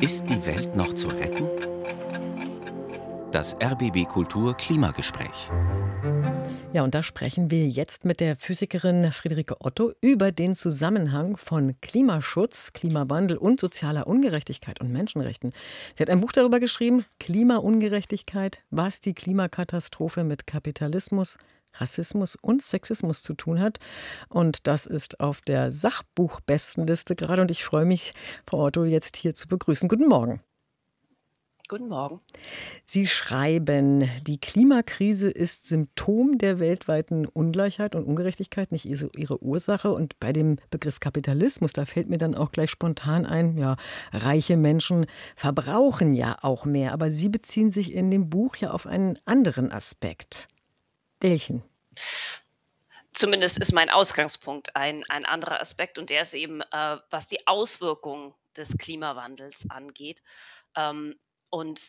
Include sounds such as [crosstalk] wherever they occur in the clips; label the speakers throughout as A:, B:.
A: Ist die Welt noch zu retten? Das RBB Kultur Klimagespräch.
B: Ja, und da sprechen wir jetzt mit der Physikerin Friederike Otto über den Zusammenhang von Klimaschutz, Klimawandel und sozialer Ungerechtigkeit und Menschenrechten. Sie hat ein Buch darüber geschrieben, Klimaungerechtigkeit, was die Klimakatastrophe mit Kapitalismus, Rassismus und Sexismus zu tun hat. Und das ist auf der Sachbuchbestenliste gerade. Und ich freue mich, Frau Otto, jetzt hier zu begrüßen. Guten Morgen.
C: Guten Morgen.
B: Sie schreiben, die Klimakrise ist Symptom der weltweiten Ungleichheit und Ungerechtigkeit, nicht ihre Ursache. Und bei dem Begriff Kapitalismus, da fällt mir dann auch gleich spontan ein, ja, reiche Menschen verbrauchen ja auch mehr. Aber Sie beziehen sich in dem Buch ja auf einen anderen Aspekt. Welchen?
C: Zumindest ist mein Ausgangspunkt ein, ein anderer Aspekt und der ist eben, äh, was die Auswirkungen des Klimawandels angeht. Ähm, und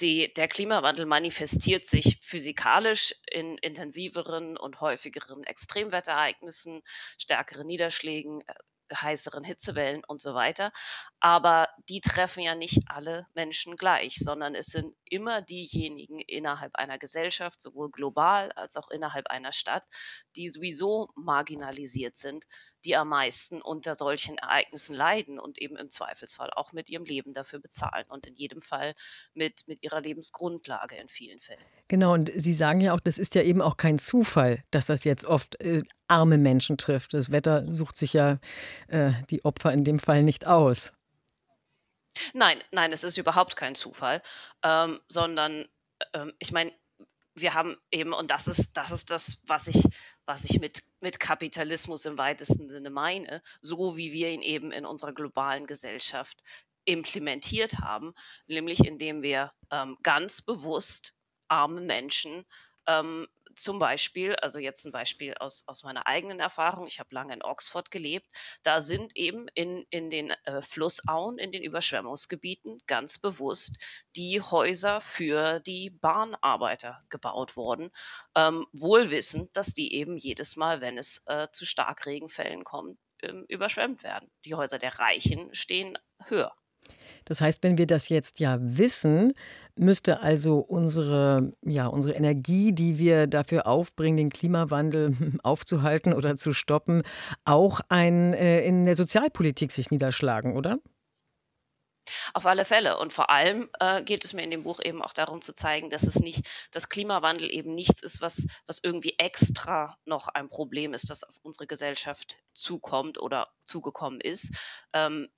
C: die, der Klimawandel manifestiert sich physikalisch in intensiveren und häufigeren Extremwetterereignissen, stärkeren Niederschlägen, äh, heißeren Hitzewellen und so weiter. Aber die treffen ja nicht alle Menschen gleich, sondern es sind immer diejenigen innerhalb einer Gesellschaft, sowohl global als auch innerhalb einer Stadt, die sowieso marginalisiert sind, die am meisten unter solchen Ereignissen leiden und eben im Zweifelsfall auch mit ihrem Leben dafür bezahlen und in jedem Fall mit, mit ihrer Lebensgrundlage in vielen Fällen.
B: Genau, und Sie sagen ja auch, das ist ja eben auch kein Zufall, dass das jetzt oft äh, arme Menschen trifft. Das Wetter sucht sich ja äh, die Opfer in dem Fall nicht aus.
C: Nein, nein, es ist überhaupt kein Zufall, ähm, sondern ähm, ich meine, wir haben eben, und das ist, das ist das, was ich, was ich mit, mit Kapitalismus im weitesten Sinne meine, so wie wir ihn eben in unserer globalen Gesellschaft implementiert haben, nämlich indem wir ähm, ganz bewusst arme Menschen ähm, zum Beispiel, also jetzt ein Beispiel aus, aus meiner eigenen Erfahrung, ich habe lange in Oxford gelebt, da sind eben in, in den äh, Flussauen, in den Überschwemmungsgebieten ganz bewusst die Häuser für die Bahnarbeiter gebaut worden, ähm, wohl wissend, dass die eben jedes Mal, wenn es äh, zu Starkregenfällen kommt, ähm, überschwemmt werden. Die Häuser der Reichen stehen höher.
B: Das heißt, wenn wir das jetzt ja wissen, müsste also unsere, ja, unsere Energie, die wir dafür aufbringen, den Klimawandel [laughs] aufzuhalten oder zu stoppen, auch ein, äh, in der Sozialpolitik sich niederschlagen, oder?
C: Auf alle Fälle. Und vor allem äh, geht es mir in dem Buch eben auch darum zu zeigen, dass es nicht, dass Klimawandel eben nichts ist, was, was irgendwie extra noch ein Problem ist, das auf unsere Gesellschaft zukommt oder zugekommen ist, ähm,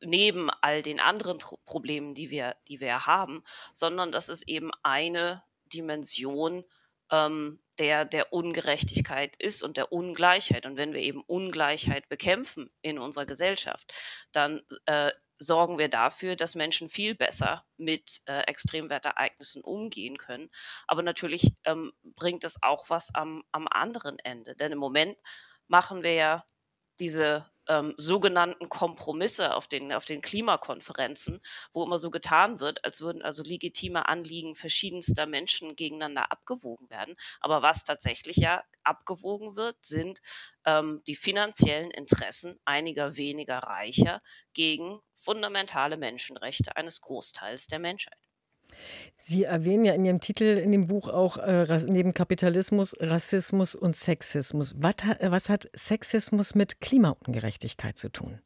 C: neben all den anderen Problemen, die wir, die wir haben, sondern das ist eben eine Dimension ähm, der, der Ungerechtigkeit ist und der Ungleichheit. Und wenn wir eben Ungleichheit bekämpfen in unserer Gesellschaft, dann äh, sorgen wir dafür, dass Menschen viel besser mit äh, Extremwetterereignissen umgehen können. Aber natürlich ähm, bringt es auch was am, am anderen Ende. Denn im Moment machen wir ja diese ähm, sogenannten Kompromisse auf den, auf den Klimakonferenzen, wo immer so getan wird, als würden also legitime Anliegen verschiedenster Menschen gegeneinander abgewogen werden. Aber was tatsächlich ja abgewogen wird, sind ähm, die finanziellen Interessen einiger weniger Reicher gegen fundamentale Menschenrechte eines Großteils der Menschheit.
B: Sie erwähnen ja in Ihrem Titel in dem Buch auch äh, neben Kapitalismus, Rassismus und Sexismus. Was, was hat Sexismus mit Klimaungerechtigkeit zu tun?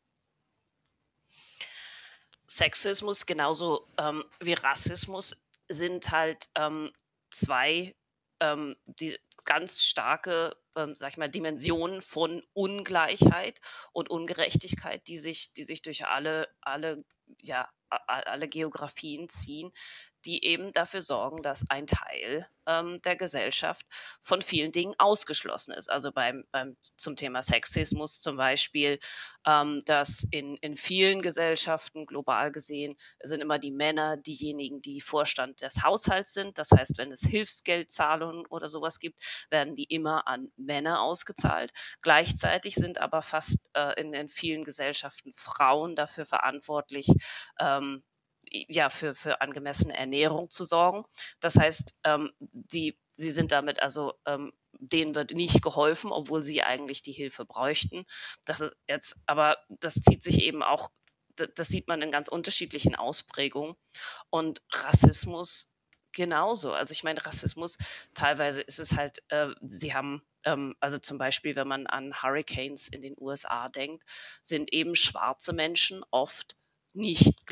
C: Sexismus genauso ähm, wie Rassismus sind halt ähm, zwei ähm, die ganz starke, ähm, sag ich mal, Dimensionen von Ungleichheit und Ungerechtigkeit, die sich, die sich durch alle, alle ja, alle Geografien ziehen, die eben dafür sorgen, dass ein Teil ähm, der Gesellschaft von vielen Dingen ausgeschlossen ist. Also beim, beim zum Thema Sexismus zum Beispiel, ähm, dass in, in vielen Gesellschaften global gesehen sind immer die Männer diejenigen, die Vorstand des Haushalts sind. Das heißt, wenn es Hilfsgeldzahlungen oder sowas gibt, werden die immer an Männer ausgezahlt. Gleichzeitig sind aber fast äh, in, in vielen Gesellschaften Frauen dafür verantwortlich, ähm, ja, für, für angemessene Ernährung zu sorgen. Das heißt, ähm, die, sie sind damit also ähm, denen wird nicht geholfen, obwohl sie eigentlich die Hilfe bräuchten. Das ist jetzt, aber das zieht sich eben auch, das sieht man in ganz unterschiedlichen Ausprägungen. Und Rassismus genauso. Also ich meine, Rassismus, teilweise ist es halt, äh, sie haben, ähm, also zum Beispiel, wenn man an Hurricanes in den USA denkt, sind eben schwarze Menschen oft nicht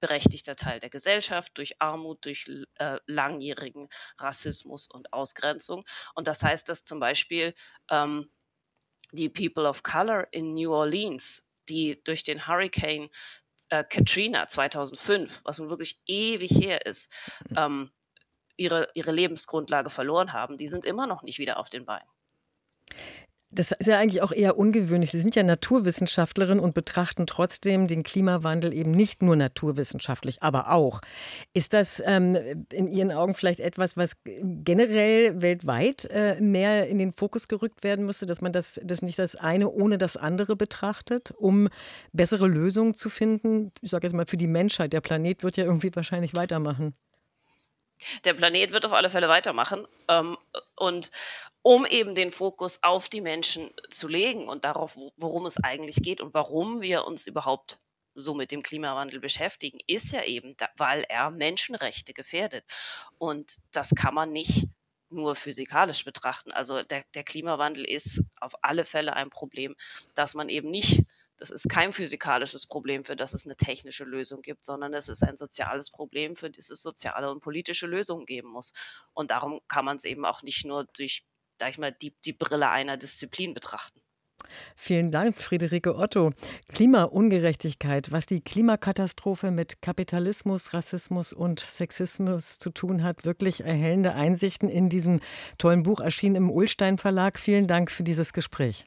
C: gleichberechtigter Teil der Gesellschaft durch Armut, durch äh, langjährigen Rassismus und Ausgrenzung. Und das heißt, dass zum Beispiel ähm, die People of Color in New Orleans, die durch den Hurricane äh, Katrina 2005, was nun wirklich ewig her ist, mhm. ähm, ihre, ihre Lebensgrundlage verloren haben, die sind immer noch nicht wieder auf den Beinen.
B: Das ist ja eigentlich auch eher ungewöhnlich. Sie sind ja Naturwissenschaftlerin und betrachten trotzdem den Klimawandel eben nicht nur naturwissenschaftlich, aber auch. Ist das ähm, in Ihren Augen vielleicht etwas, was generell weltweit äh, mehr in den Fokus gerückt werden müsste, dass man das, das nicht das eine ohne das andere betrachtet, um bessere Lösungen zu finden? Ich sage jetzt mal für die Menschheit. Der Planet wird ja irgendwie wahrscheinlich weitermachen.
C: Der Planet wird auf alle Fälle weitermachen. Ähm, und um eben den Fokus auf die Menschen zu legen und darauf, worum es eigentlich geht und warum wir uns überhaupt so mit dem Klimawandel beschäftigen, ist ja eben, weil er Menschenrechte gefährdet. Und das kann man nicht nur physikalisch betrachten. Also der, der Klimawandel ist auf alle Fälle ein Problem, dass man eben nicht das ist kein physikalisches Problem, für das es eine technische Lösung gibt, sondern es ist ein soziales Problem, für das es soziale und politische Lösungen geben muss. Und darum kann man es eben auch nicht nur durch, sag ich mal, die, die Brille einer Disziplin betrachten.
B: Vielen Dank, Friederike Otto. Klimaungerechtigkeit, was die Klimakatastrophe mit Kapitalismus, Rassismus und Sexismus zu tun hat. Wirklich erhellende Einsichten in diesem tollen Buch, erschienen im Ullstein Verlag. Vielen Dank für dieses Gespräch.